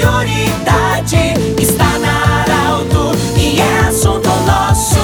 prioridade está na Arauto e é assunto nosso.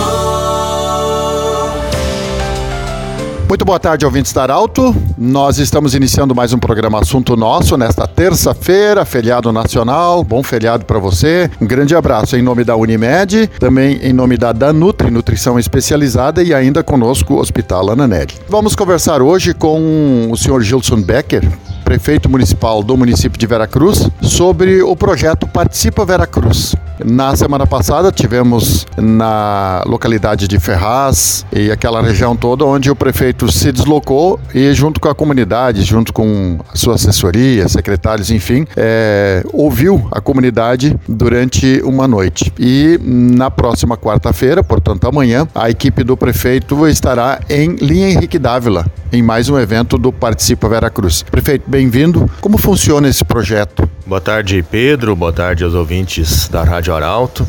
Muito boa tarde, ouvintes da Arauto. Nós estamos iniciando mais um programa Assunto Nosso nesta terça-feira, feriado nacional. Bom feriado para você. Um grande abraço em nome da Unimed, também em nome da Danutri, Nutrição Especializada e ainda conosco o Hospital Ananelli. Vamos conversar hoje com o senhor Gilson Becker, prefeito municipal do município de Veracruz, sobre o projeto Participa Veracruz. Na semana passada tivemos na localidade de Ferraz e aquela região toda onde o prefeito se deslocou e junto com a comunidade, junto com a sua assessoria, secretários, enfim, é, ouviu a comunidade durante uma noite. E na próxima quarta-feira, portanto amanhã, a equipe do prefeito estará em Linha Henrique Dávila, em mais um evento do Participa Veracruz. Prefeito, bem-vindo. Como funciona esse projeto? Boa tarde, Pedro. Boa tarde aos ouvintes da Rádio Arauto.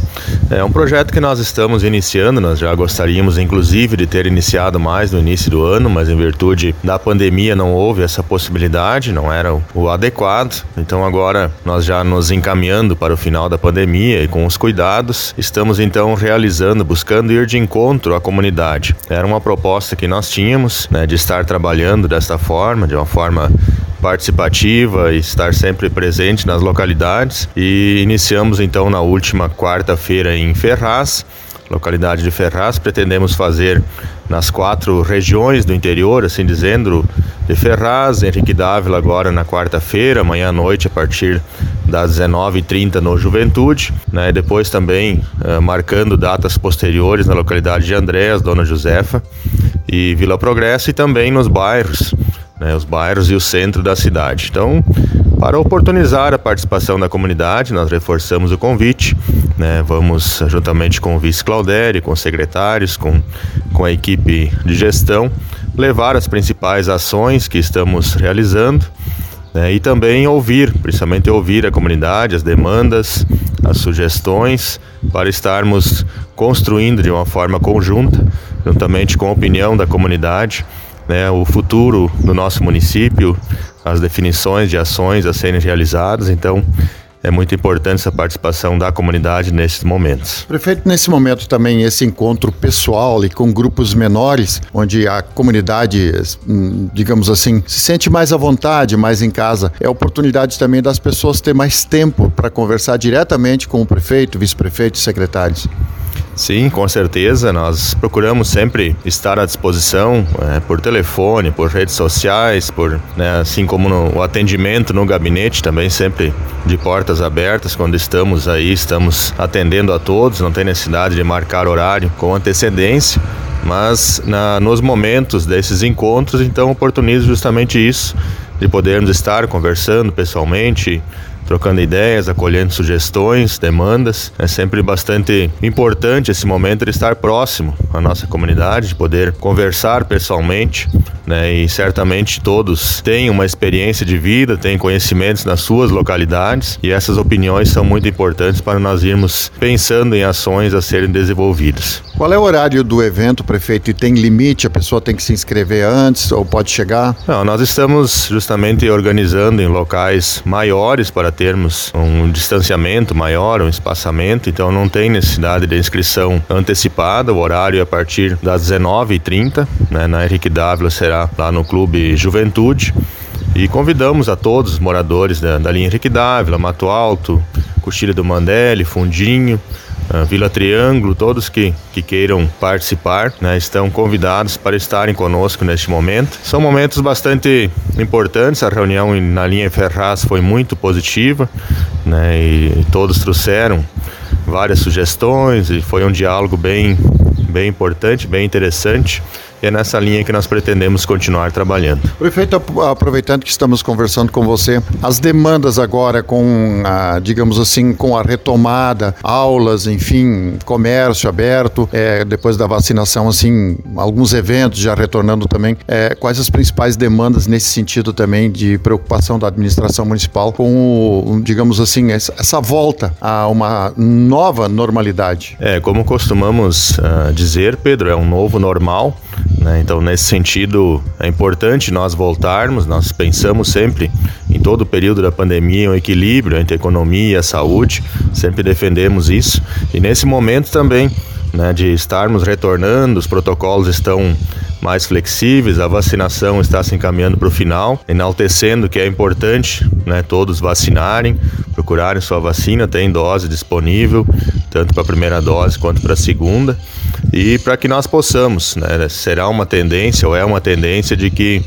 É um projeto que nós estamos iniciando. Nós já gostaríamos, inclusive, de ter iniciado mais no início do ano, mas em virtude da pandemia não houve essa possibilidade, não era o adequado. Então, agora, nós já nos encaminhando para o final da pandemia e com os cuidados, estamos então realizando, buscando ir de encontro à comunidade. Era uma proposta que nós tínhamos, né, de estar trabalhando desta forma, de uma forma participativa e estar sempre presente nas localidades. E iniciamos então na última quarta-feira em Ferraz, localidade de Ferraz. Pretendemos fazer nas quatro regiões do interior, assim dizendo, de Ferraz, Henrique Dávila agora na quarta-feira, amanhã à noite a partir das 19h30 no Juventude, né? depois também uh, marcando datas posteriores na localidade de Andréas, Dona Josefa e Vila Progresso e também nos bairros, né? os bairros e o centro da cidade. Então, para oportunizar a participação da comunidade, nós reforçamos o convite. Né? Vamos, juntamente com o vice Claudério, com os secretários, com, com a equipe de gestão, levar as principais ações que estamos realizando né? e também ouvir, principalmente ouvir a comunidade, as demandas, as sugestões, para estarmos construindo de uma forma conjunta, juntamente com a opinião da comunidade, né, o futuro do nosso município, as definições de ações a serem realizadas. Então, é muito importante essa participação da comunidade nesses momentos. Prefeito, nesse momento também esse encontro pessoal e com grupos menores, onde a comunidade, hum, digamos assim, se sente mais à vontade, mais em casa, é oportunidade também das pessoas ter mais tempo para conversar diretamente com o prefeito, vice-prefeito e secretários. Sim, com certeza. Nós procuramos sempre estar à disposição é, por telefone, por redes sociais, por né, assim como no, o atendimento no gabinete também sempre de portas abertas. Quando estamos aí, estamos atendendo a todos. Não tem necessidade de marcar horário com antecedência. Mas na, nos momentos desses encontros, então oportunizo justamente isso de podermos estar conversando pessoalmente, trocando ideias, acolhendo sugestões, demandas. É sempre bastante importante esse momento de estar próximo à nossa comunidade, de poder conversar pessoalmente, né? E certamente todos têm uma experiência de vida, têm conhecimentos nas suas localidades e essas opiniões são muito importantes para nós irmos pensando em ações a serem desenvolvidas. Qual é o horário do evento, prefeito? E tem limite? A pessoa tem que se inscrever antes ou pode chegar? Não, nós estamos justamente organizando em locais maiores para termos um distanciamento maior, um espaçamento, então não tem necessidade de inscrição antecipada. O horário é a partir das 19h30, né? na Henrique Dávila será lá no Clube Juventude. E convidamos a todos os moradores da, da linha Henrique Dávila, Mato Alto, Coxilha do Mandelli, Fundinho, uh, Vila Triângulo, todos que, que queiram participar, né, estão convidados para estarem conosco neste momento. São momentos bastante importantes, a reunião na linha Ferraz foi muito positiva, né, e todos trouxeram várias sugestões e foi um diálogo bem, bem importante, bem interessante e é nessa linha que nós pretendemos continuar trabalhando. Prefeito, aproveitando que estamos conversando com você, as demandas agora com, a, digamos assim, com a retomada, aulas, enfim, comércio aberto, é, depois da vacinação, assim, alguns eventos já retornando também, é, quais as principais demandas nesse sentido também de preocupação da administração municipal com, o, digamos assim, essa volta a uma nova normalidade? É, como costumamos uh, dizer, Pedro, é um novo normal Né? Então, nesse sentido, é importante nós voltarmos. Nós pensamos sempre, em todo o período da pandemia, um equilíbrio entre economia e saúde, sempre defendemos isso. E nesse momento também, né, de estarmos retornando, os protocolos estão mais flexíveis, a vacinação está se encaminhando para o final, enaltecendo que é importante né, todos vacinarem, procurarem sua vacina, tem dose disponível, tanto para a primeira dose quanto para a segunda, e para que nós possamos, né, será uma tendência ou é uma tendência de que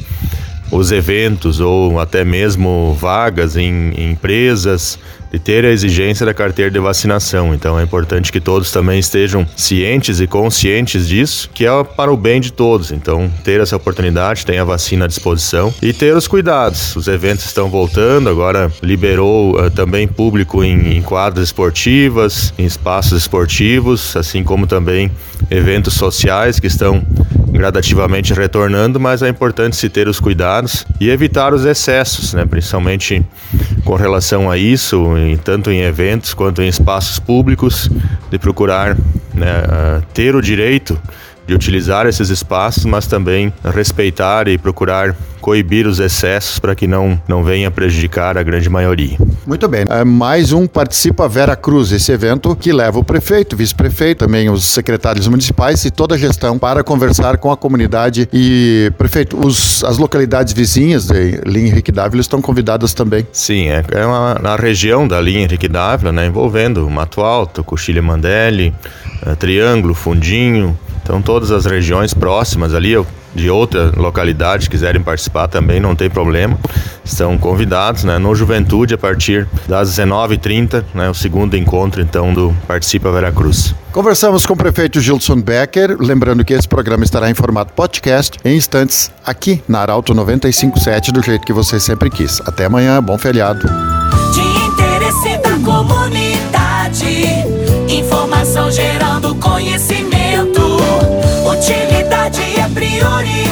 os eventos ou até mesmo vagas em, em empresas de ter a exigência da carteira de vacinação. Então é importante que todos também estejam cientes e conscientes disso, que é para o bem de todos. Então, ter essa oportunidade, tem a vacina à disposição e ter os cuidados. Os eventos estão voltando, agora liberou uh, também público em, em quadras esportivas, em espaços esportivos, assim como também eventos sociais que estão gradativamente retornando, mas é importante se ter os cuidados e evitar os excessos, né? principalmente com relação a isso, em, tanto em eventos quanto em espaços públicos, de procurar né, ter o direito de utilizar esses espaços, mas também respeitar e procurar coibir os excessos para que não, não venha prejudicar a grande maioria. Muito bem. É mais um Participa Vera Cruz, esse evento que leva o prefeito, vice-prefeito, também os secretários municipais e toda a gestão para conversar com a comunidade. E, prefeito, os, as localidades vizinhas de linha Henrique Dávila estão convidadas também. Sim, é, é uma, na região da linha Henrique Dávila, né, envolvendo Mato Alto, Coxilha Mandelli, uh, Triângulo, Fundinho, então todas as regiões próximas ali, de outra localidade quiserem participar também não tem problema. Estão convidados, né? No Juventude a partir das 19h30, né? O segundo encontro então do Participa Veracruz. Conversamos com o prefeito Gilson Becker, lembrando que esse programa estará em formato podcast em instantes aqui na Arauto 957 do jeito que você sempre quis. Até amanhã, bom feriado. De interesse da comunidade. Fiori.